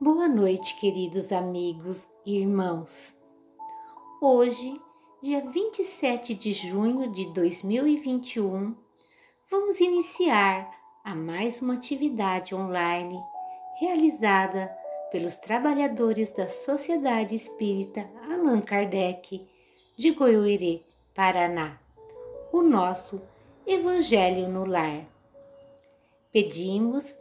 Boa noite, queridos amigos e irmãos. Hoje, dia 27 de junho de 2021, vamos iniciar a mais uma atividade online realizada pelos trabalhadores da Sociedade Espírita Allan Kardec de Goiôerê, Paraná, o nosso Evangelho no Lar. Pedimos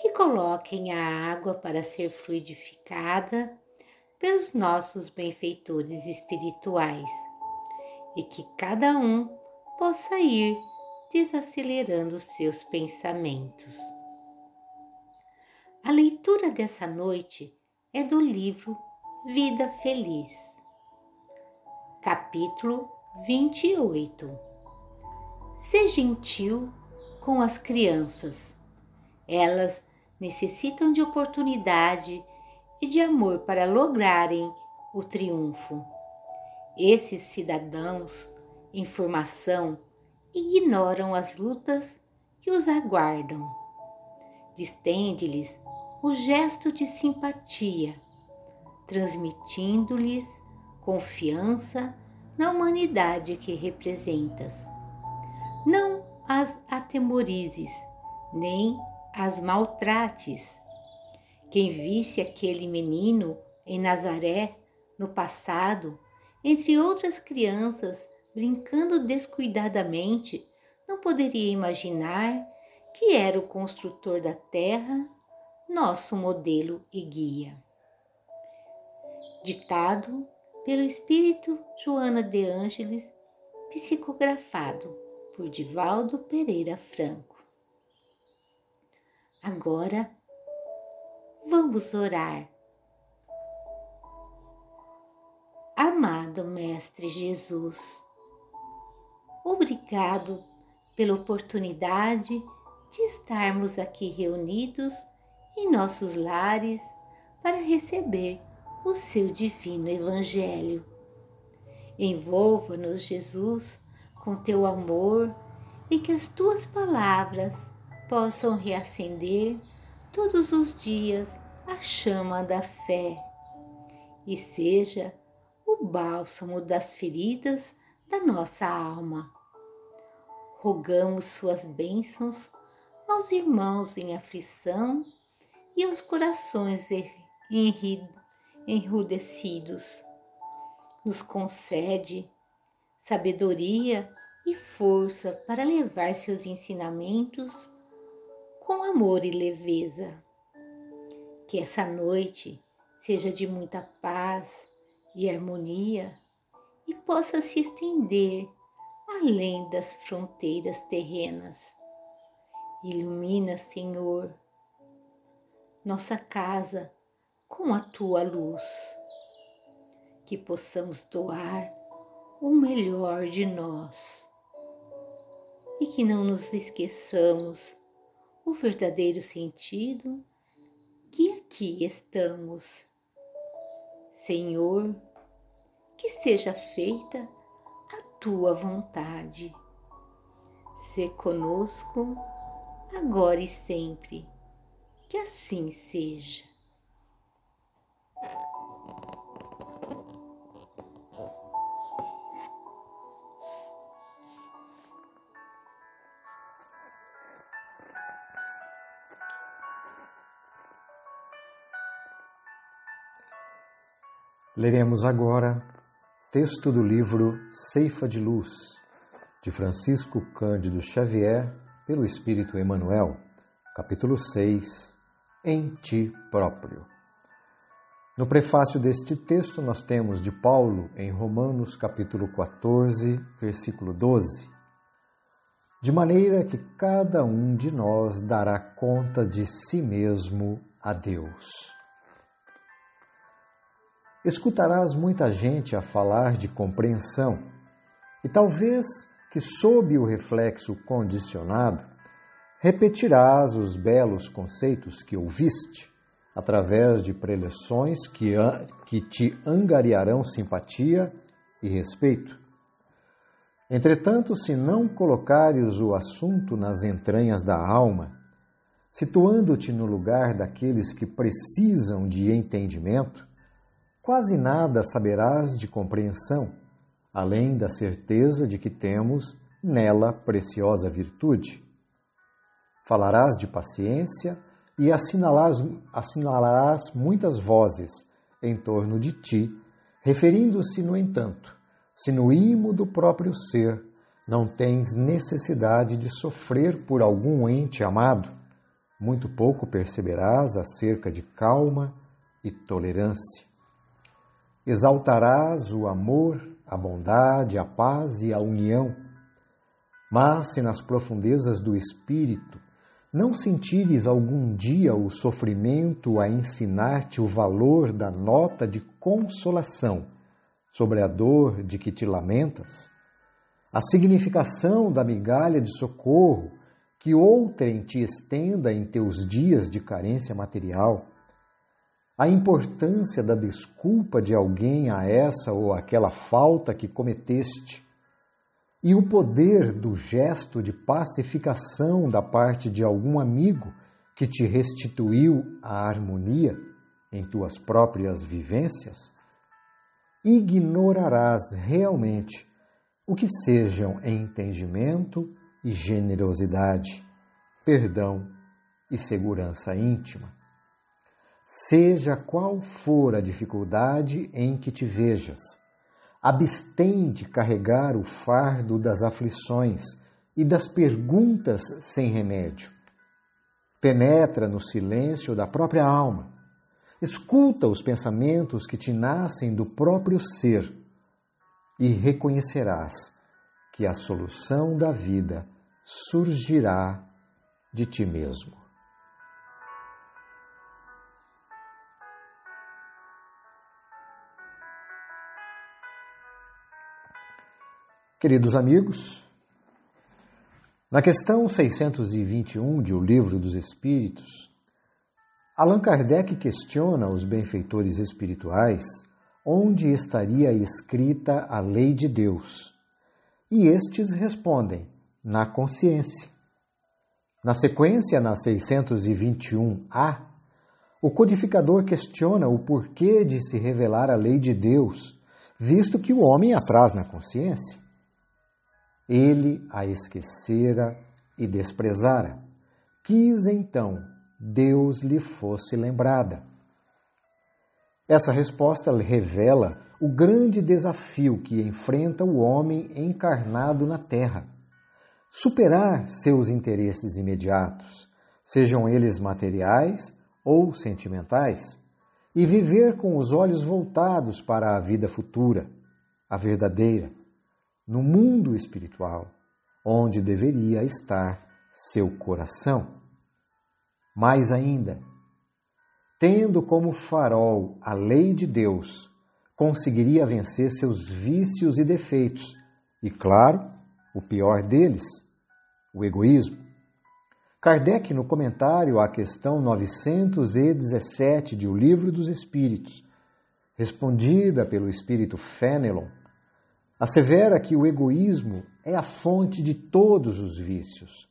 que coloquem a água para ser fluidificada pelos nossos benfeitores espirituais e que cada um possa ir desacelerando seus pensamentos. A leitura dessa noite é do livro Vida Feliz, capítulo 28. Ser gentil com as crianças. Elas necessitam de oportunidade e de amor para lograrem o triunfo. Esses cidadãos em formação ignoram as lutas que os aguardam. Distende-lhes o gesto de simpatia, transmitindo-lhes confiança na humanidade que representas. Não as atemorizes, nem as maltrates. Quem visse aquele menino em Nazaré no passado, entre outras crianças, brincando descuidadamente, não poderia imaginar que era o construtor da terra, nosso modelo e guia. Ditado pelo espírito Joana de Ângeles, psicografado por Divaldo Pereira Franco. Agora vamos orar. Amado Mestre Jesus, obrigado pela oportunidade de estarmos aqui reunidos em nossos lares para receber o seu divino Evangelho. Envolva-nos, Jesus, com teu amor e que as tuas palavras possam reacender todos os dias a chama da fé e seja o bálsamo das feridas da nossa alma. Rogamos suas bênçãos aos irmãos em aflição e aos corações enrudecidos. Nos concede sabedoria e força para levar seus ensinamentos com amor e leveza. Que essa noite seja de muita paz e harmonia e possa se estender além das fronteiras terrenas. Ilumina, Senhor, nossa casa com a tua luz, que possamos doar o melhor de nós e que não nos esqueçamos o verdadeiro sentido que aqui estamos. Senhor, que seja feita a tua vontade. Se conosco, agora e sempre, que assim seja. Leremos agora texto do livro Ceifa de Luz, de Francisco Cândido Xavier, pelo Espírito Emmanuel, capítulo 6, Em Ti Próprio. No prefácio deste texto, nós temos de Paulo, em Romanos, capítulo 14, versículo 12, de maneira que cada um de nós dará conta de si mesmo a Deus. Escutarás muita gente a falar de compreensão e talvez que, sob o reflexo condicionado, repetirás os belos conceitos que ouviste através de preleções que, que te angariarão simpatia e respeito. Entretanto, se não colocares o assunto nas entranhas da alma, situando-te no lugar daqueles que precisam de entendimento, quase nada saberás de compreensão, além da certeza de que temos nela preciosa virtude. Falarás de paciência e assinalarás, assinalarás muitas vozes em torno de ti, referindo-se, no entanto, se no imo do próprio ser não tens necessidade de sofrer por algum ente amado, muito pouco perceberás acerca de calma e tolerância. Exaltarás o amor, a bondade, a paz e a união. Mas se nas profundezas do espírito não sentires algum dia o sofrimento a ensinar-te o valor da nota de consolação sobre a dor de que te lamentas, a significação da migalha de socorro que outrem te estenda em teus dias de carência material, a importância da desculpa de alguém a essa ou aquela falta que cometeste, e o poder do gesto de pacificação da parte de algum amigo que te restituiu a harmonia em tuas próprias vivências, ignorarás realmente o que sejam entendimento e generosidade, perdão e segurança íntima. Seja qual for a dificuldade em que te vejas, abstém de carregar o fardo das aflições e das perguntas sem remédio. Penetra no silêncio da própria alma Escuta os pensamentos que te nascem do próprio ser e reconhecerás que a solução da vida surgirá de ti mesmo. Queridos amigos, na questão 621 de O Livro dos Espíritos, Allan Kardec questiona os benfeitores espirituais onde estaria escrita a lei de Deus. E estes respondem: na consciência. Na sequência, na 621A, o codificador questiona o porquê de se revelar a lei de Deus, visto que o homem atrás na consciência. Ele a esquecera e desprezara. Quis então Deus lhe fosse lembrada. Essa resposta revela o grande desafio que enfrenta o homem encarnado na Terra: superar seus interesses imediatos, sejam eles materiais ou sentimentais, e viver com os olhos voltados para a vida futura, a verdadeira, no mundo espiritual, onde deveria estar seu coração. Mais ainda, tendo como farol a lei de Deus, conseguiria vencer seus vícios e defeitos, e, claro, o pior deles, o egoísmo. Kardec, no comentário à questão 917 de O Livro dos Espíritos, respondida pelo espírito Fenelon, assevera que o egoísmo é a fonte de todos os vícios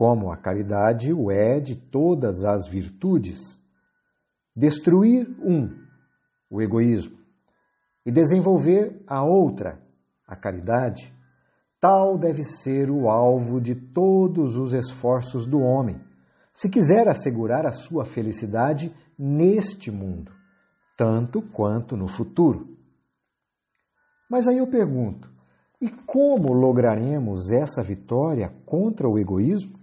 como a caridade o é de todas as virtudes. Destruir um, o egoísmo, e desenvolver a outra, a caridade, tal deve ser o alvo de todos os esforços do homem, se quiser assegurar a sua felicidade neste mundo, tanto quanto no futuro. Mas aí eu pergunto: e como lograremos essa vitória contra o egoísmo?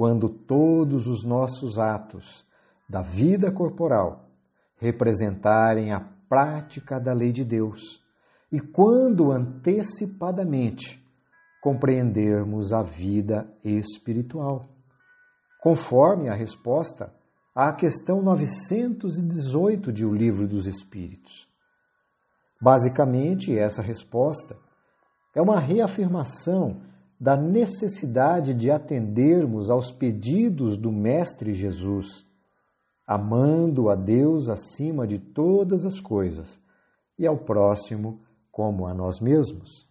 quando todos os nossos atos da vida corporal representarem a prática da lei de Deus e quando antecipadamente compreendermos a vida espiritual. Conforme a resposta à questão 918 de O Livro dos Espíritos. Basicamente, essa resposta é uma reafirmação da necessidade de atendermos aos pedidos do Mestre Jesus, amando a Deus acima de todas as coisas e ao próximo como a nós mesmos.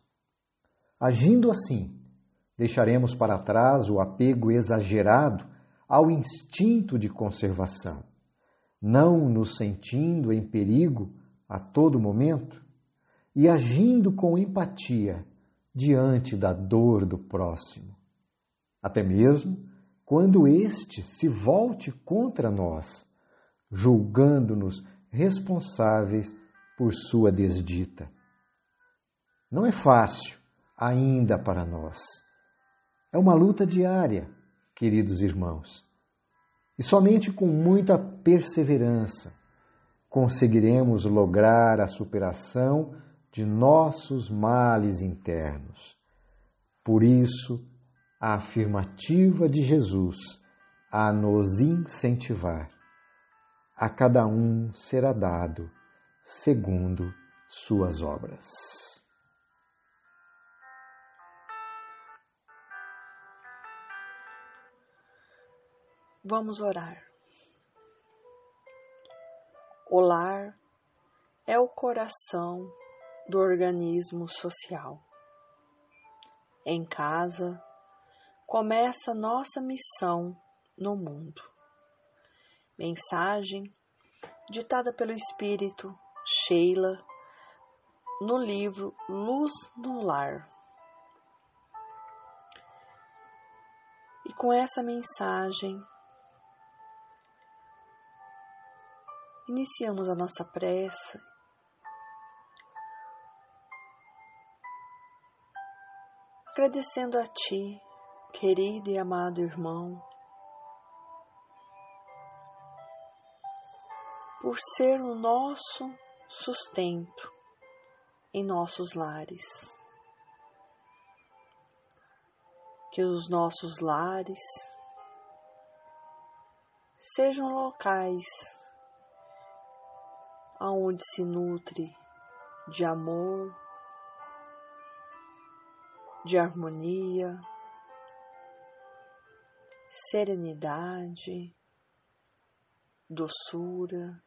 Agindo assim, Deixaremos para trás o apego exagerado ao instinto de conservação, não nos sentindo em perigo a todo momento e agindo com empatia diante da dor do próximo, até mesmo quando este se volte contra nós, julgando-nos responsáveis por sua desdita. Não é fácil ainda para nós é uma luta diária, queridos irmãos. E somente com muita perseverança conseguiremos lograr a superação de nossos males internos. Por isso, a afirmativa de Jesus a nos incentivar. A cada um será dado segundo suas obras. Vamos orar. O lar é o coração do organismo social. Em casa começa nossa missão no mundo. Mensagem ditada pelo Espírito Sheila no livro Luz no Lar. E com essa mensagem Iniciamos a nossa prece. Agradecendo a Ti, querido e amado irmão, por ser o nosso sustento em nossos lares. Que os nossos lares sejam locais aonde se nutre de amor, de harmonia, serenidade, doçura.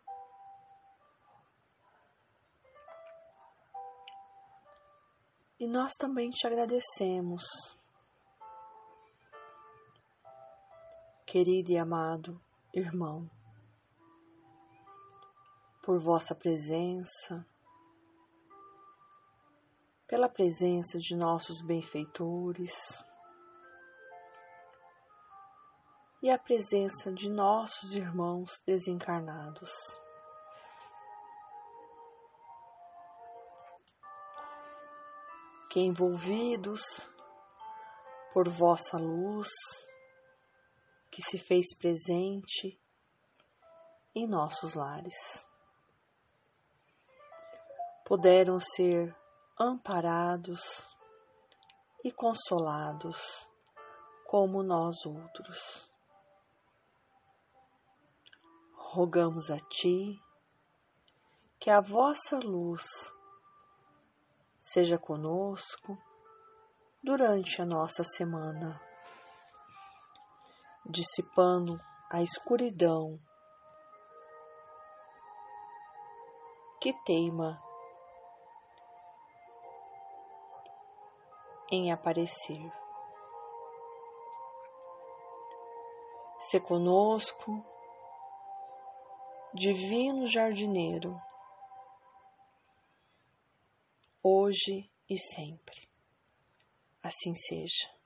E nós também te agradecemos, querido e amado irmão por vossa presença, pela presença de nossos benfeitores e a presença de nossos irmãos desencarnados. Que envolvidos por vossa luz, que se fez presente em nossos lares puderam ser amparados e consolados como nós outros. Rogamos a Ti que a vossa luz seja conosco durante a nossa semana, dissipando a escuridão que teima em aparecer. Se conosco, Divino Jardineiro, hoje e sempre. Assim seja.